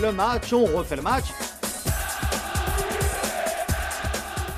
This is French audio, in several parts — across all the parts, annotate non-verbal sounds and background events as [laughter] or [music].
le match, on refait le match.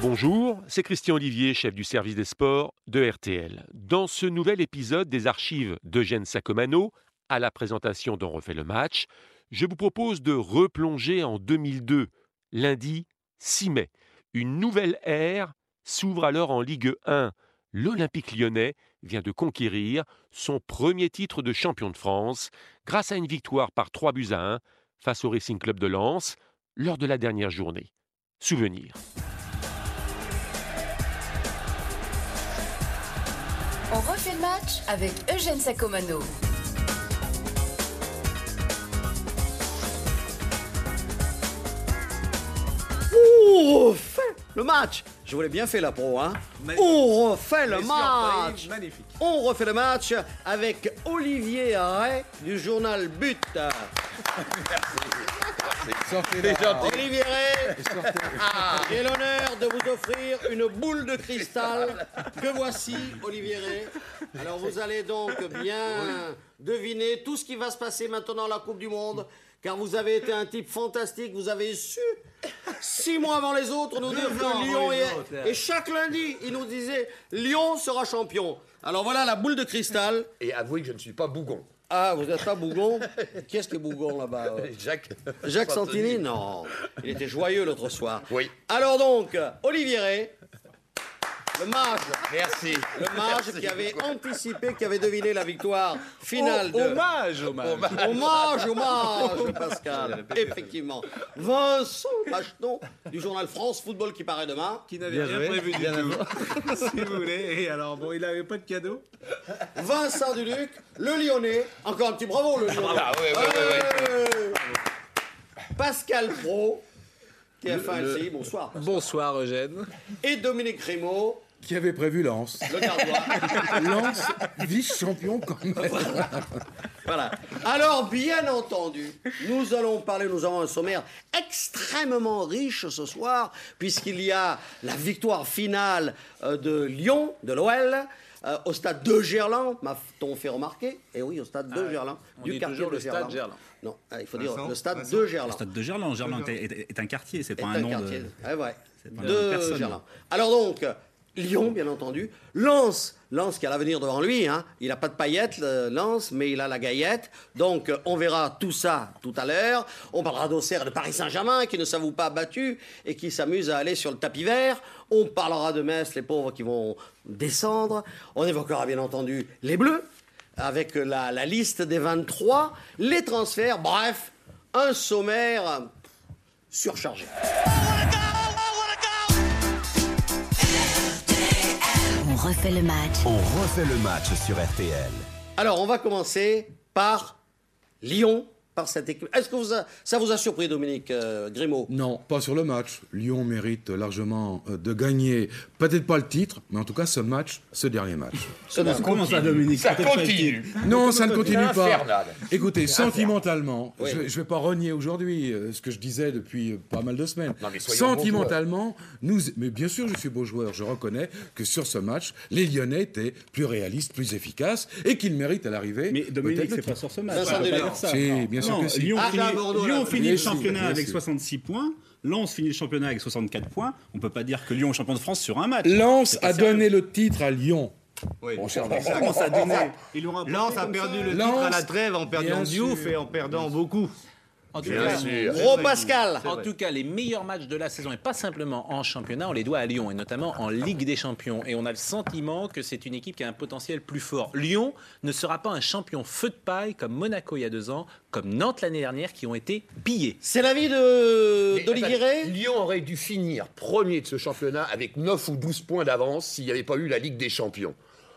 Bonjour, c'est Christian Olivier, chef du service des sports de RTL. Dans ce nouvel épisode des archives d'Eugène Sacomano, à la présentation d'On refait le match, je vous propose de replonger en 2002, lundi 6 mai. Une nouvelle ère s'ouvre alors en Ligue 1. L'Olympique lyonnais vient de conquérir son premier titre de champion de France grâce à une victoire par 3 buts à 1 face au Racing Club de Lens lors de la dernière journée. Souvenir. On refait le match avec Eugène Sacomano. On refait le match. Je vous l'ai bien fait la pro, hein. On refait le match. Magnifique. On refait le match avec Olivier Ray du journal But. [laughs] Olivier Ray, ah, j'ai l'honneur de vous offrir une boule de cristal que voici, Olivier Ray. Alors vous allez donc bien deviner tout ce qui va se passer maintenant à la Coupe du Monde, car vous avez été un type fantastique, vous avez su six mois avant les autres nous dire que Lyon est... autres. Et chaque lundi, il nous disait Lyon sera champion. Alors voilà la boule de cristal. Et avouez que je ne suis pas bougon. Ah, vous n'êtes pas Bougon? Qui est-ce qui est Bougon là-bas euh? Jacques. Jacques Santini? Non. Il était joyeux l'autre soir. Oui. Alors donc, Olivier Ray, le mage, Merci. le mage qui avait anticipé, qui avait deviné la victoire finale de... Hommage, hommage. Hommage, hommage, Pascal. Effectivement. Vincent Macheton, du journal France Football qui paraît demain. Qui n'avait rien prévu du tout. [laughs] si vous voulez. Et alors, bon, il n'avait pas de cadeau. Vincent Duluc, le Lyonnais. Encore un petit bravo, le Lyonnais. Ah, ouais, ouais, ouais, Euh, Pascal Pro, TF1 LCI, bonsoir. Bonsoir, Eugène. Et Dominique Grimaud, Qui avait prévu Lens le gardois. [laughs] Lens, vice-champion quand même. Voilà. Alors, bien entendu, nous allons parler, nous avons un sommaire extrêmement riche ce soir, puisqu'il y a la victoire finale euh, de Lyon, de l'OL, euh, au stade de Gerland, m'a-t-on fait remarquer? Et oui, au stade de Gerland, on du dit quartier toujours de le stade Gerland. Non, ah, il faut dire le stade Vincent. de Gerland. Stade de Gerland. Gerland est, est- est un quartier, c'est est pas un un nom quartier. de. Ah ouais. pas De. Gerland. Alors donc, Lyon, bien entendu. Lens, Lens qui a l'avenir devant lui. Hein. Il n'a pas de paillettes, le Lens, mais il a la gaillette. Donc, euh, on verra tout ça tout à l'heure. On parlera d'Auxerre de Paris Saint-Germain qui ne s'avouent pas battus et qui s'amusent à aller sur le tapis vert. On parlera de Metz, les pauvres qui vont descendre. On évoquera bien entendu les Bleus avec la, la liste des 23, les transferts, bref, un sommaire surchargé. Refait le match. On refait le match sur RTL. Alors, on va commencer par Lyon, par cette équipe. Est-ce que vous a- ça vous a surpris, Dominique euh, Grimaud? Non, pas sur le match. Lyon mérite largement euh, de gagner, peut-être pas le titre, mais en tout cas ce match, ce dernier match. Comment ça, Dominique Ça continue. Non, ça ne continue pas. Écoutez, sentimentalement, Oui. je ne vais pas renier aujourd'hui euh, ce que je disais depuis pas mal de semaines. Non, mais soyons sentimentalement, nous, mais bien sûr, je suis beau joueur, je reconnais que sur ce match, les Lyonnais étaient plus réalistes, plus efficaces et qu'ils méritent à l'arrivée. Mais Dominique, c'est pas sur ce match. Vincent on peut pas Delerme. dire ça. Si, bien sûr Non, que si. Lyon Ah, finit, Bordeaux. Lyon le championnat avec sûr. 66 points. Lens finit le championnat avec 64 points. On peut pas dire que Lyon est champion de France sur un match. Lens a sérieux. donné le titre à Lyon. Oui. Mon cher a donné Lens a perdu le Lens, titre à la trêve en perdant Diouf et en perdant beaucoup. En tout, Bien cas, sûr. Gros Pascal en tout cas, les meilleurs matchs de la saison, et pas simplement en championnat, on les doit à Lyon, et notamment en Ligue des Champions. Et on a le sentiment que c'est une équipe qui a un potentiel plus fort. Lyon ne sera pas un champion feu de paille comme Monaco il y a deux ans, comme Nantes l'année dernière, qui ont été pillés. C'est l'avis d'Olivier Ray Lyon aurait dû finir premier de ce championnat avec 9 ou 12 points d'avance s'il n'y avait pas eu la Ligue des Champions.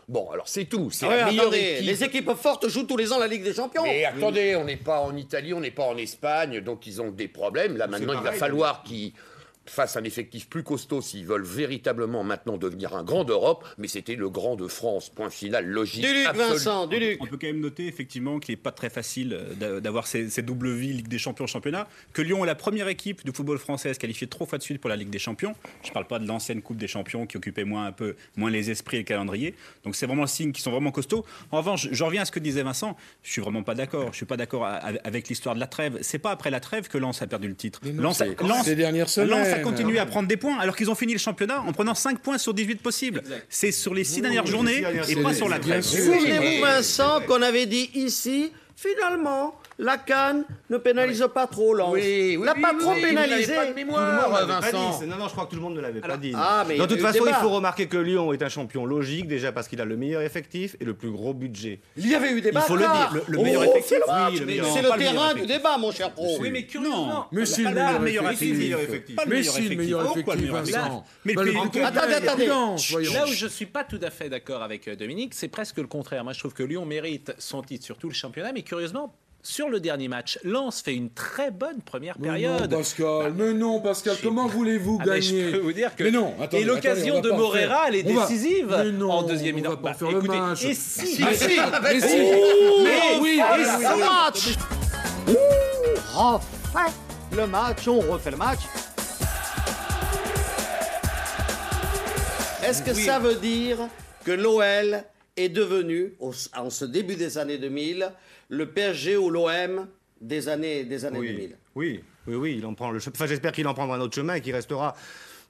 Bon, alors c'est tout. C'est Ah ouais, la meilleure attendez, équipe. les équipes fortes jouent tous les ans la Ligue des Champions. Mais attendez, on n'est pas en Italie, on n'est pas en Espagne, donc ils ont des problèmes. Là maintenant, il va falloir qu'ils face à un effectif plus costaud s'ils veulent véritablement maintenant devenir un grand d'Europe, mais c'était le grand de France. Point final, logique. Duluc, absolu. Vincent, Duluc. On peut quand même noter effectivement qu'il n'est pas très facile euh, d'a- d'avoir ces, ces doubles vies Ligue des Champions, championnat. Que Lyon est la première équipe du football français à se qualifier trois fois de suite pour la Ligue des Champions. Je ne parle pas de l'ancienne Coupe des Champions qui occupait moins un peu moins les esprits et le calendrier. Donc c'est vraiment le signe qu'ils sont vraiment costauds. En revanche, je reviens à ce que disait Vincent. Je suis vraiment pas d'accord. Je suis pas d'accord avec l'histoire de la trêve. C'est pas après la trêve que Lens a perdu le titre. Lens, Lens- ces dernières semaines. Lens a continué à prendre des points alors qu'ils ont fini le championnat en prenant 5 points sur 18 possibles. C'est sur les 6 dernières journées et pas sur la bien trêve. sûr. Souvenez-vous, Vincent, qu'on avait dit ici, finalement, la canne ne pénalise pas trop Lens. Oui, oui, L'a pas oui, trop pénalisé. pas de mémoire, Pas dit, Vincent. c'est- Non, non, je crois que tout le monde ne l'avait pas dit. Ah, mais de toute façon, il faut remarquer que Lyon est un champion logique, déjà parce qu'il a le meilleur effectif et le plus gros budget. Il y avait eu débat. Il faut le dire, le- le Oh, meilleur c'est effectif, le le C'est le le terrain du débat, mon cher Pro. Oui, mais curieusement, Mais pas le le meilleur effectif. le Mais meilleur si, le effectif. meilleur le effectif, meilleur effectif Vincent. Le le Attendez, attendez. Là où je suis pas tout à fait d'accord avec euh, Dominique, c'est presque le contraire. Moi, je trouve que Lyon mérite son titre sur tout le championnat, mais curieusement, sur le dernier match, Lens fait une très bonne première Mais période. non, Pascal, mais non, Pascal, comment voulez-vous Ah, mais gagner je peux vous dire que Mais non, attendez, et l'occasion de Morera, faire- elle est on va- décisive Mais non, en deuxième pas Bah, écoutez, match. Et si, Ah, si, mais si. Mais Mais oui, mais le oui. match On refait le match, on refait le match. Est-ce que ça veut dire que l'OL est devenu, au- en ce début des années 2000, le PSG ou l'OM des années, des années 2000 Oui, oui, oui, il en prend le chemin. Enfin, j'espère qu'il en prendra un autre chemin et qu'il restera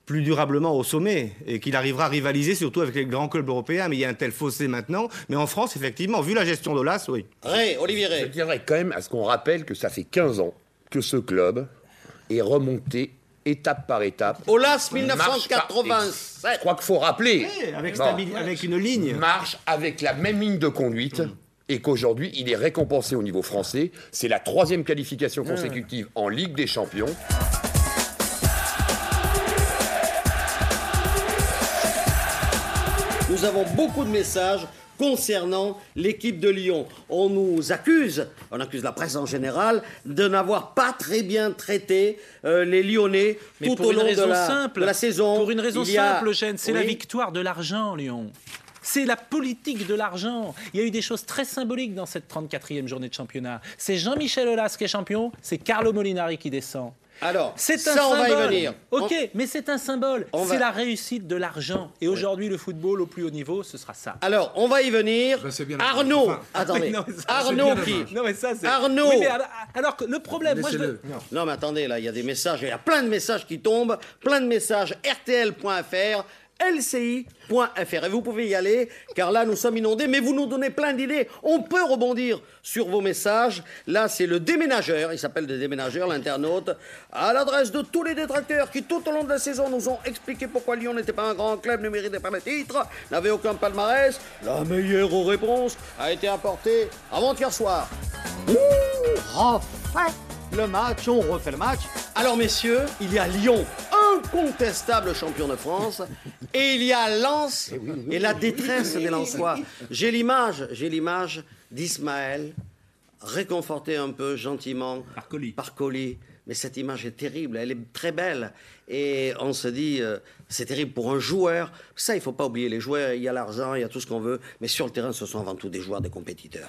plus durablement au sommet et qu'il arrivera à rivaliser surtout avec les grands clubs européens. Mais il y a un tel fossé maintenant. Mais en France, effectivement, vu la gestion de l'AS, oui. Ray, Olivier Je Ray. dirais quand même à ce qu'on rappelle que ça fait 15 ans que ce club est remonté étape par étape. Olas Marche par- 1987. Je crois qu'il faut rappeler. Avec, une ligne. marche avec la même ligne de conduite et qu'aujourd'hui, il est récompensé au niveau français. C'est la troisième qualification consécutive en Ligue des Champions. Nous avons beaucoup de messages concernant l'équipe de Lyon. On nous accuse, on accuse la presse en général, de n'avoir pas très bien traité euh, les Lyonnais Mais tout au long de la, simple, de la saison. Pour une raison a- simple, Eugène, c'est la victoire de l'argent, Lyon. C'est la politique de l'argent. Il y a eu des choses très symboliques dans cette 34e journée de championnat. C'est Jean-Michel Aulas qui est champion, c'est Carlo Molinari qui descend. Alors, C'est un ça, on symbole. va y venir. Ok, mais c'est un symbole. On C'est va- la réussite de l'argent. Et aujourd'hui, le football au plus haut niveau, ce sera ça. Alors, on va y venir. Ben, c'est bien Arnaud, Enfin, [laughs] attendez. [laughs] non, ça, Arnaud qui Non, mais ça, c'est. Arnaud. Oui, mais alors, que le problème, moi, je Laissez-le. Non, mais attendez, là, il y a des messages, il y a plein de messages qui tombent, plein de messages rtl.fr, lci.fr. Et vous pouvez y aller, car là, nous sommes inondés, mais vous nous donnez plein d'idées. On peut rebondir sur vos messages. Là, c'est le déménageur, il s'appelle le déménageur, l'internaute, à l'adresse de tous les détracteurs qui, tout au long de la saison, nous ont expliqué pourquoi Lyon n'était pas un grand club, ne méritait pas le titre, n'avait aucun palmarès. La meilleure réponse a été apportée avant-hier soir. refait le match, on refait le match. Alors messieurs, il y a Lyon, incontestable champion de France, et il y a Lens et la détresse des Lensois. J'ai l'image, j'ai l'image d'Ismaël réconforté un peu gentiment Par Colli. par Colli. Mais cette image est terrible, elle est très belle. Et on se dit, euh, c'est terrible pour un joueur. Ça, il faut pas oublier les joueurs, il y a l'argent, il y a tout ce qu'on veut. Mais sur le terrain, ce sont avant tout des joueurs, des compétiteurs.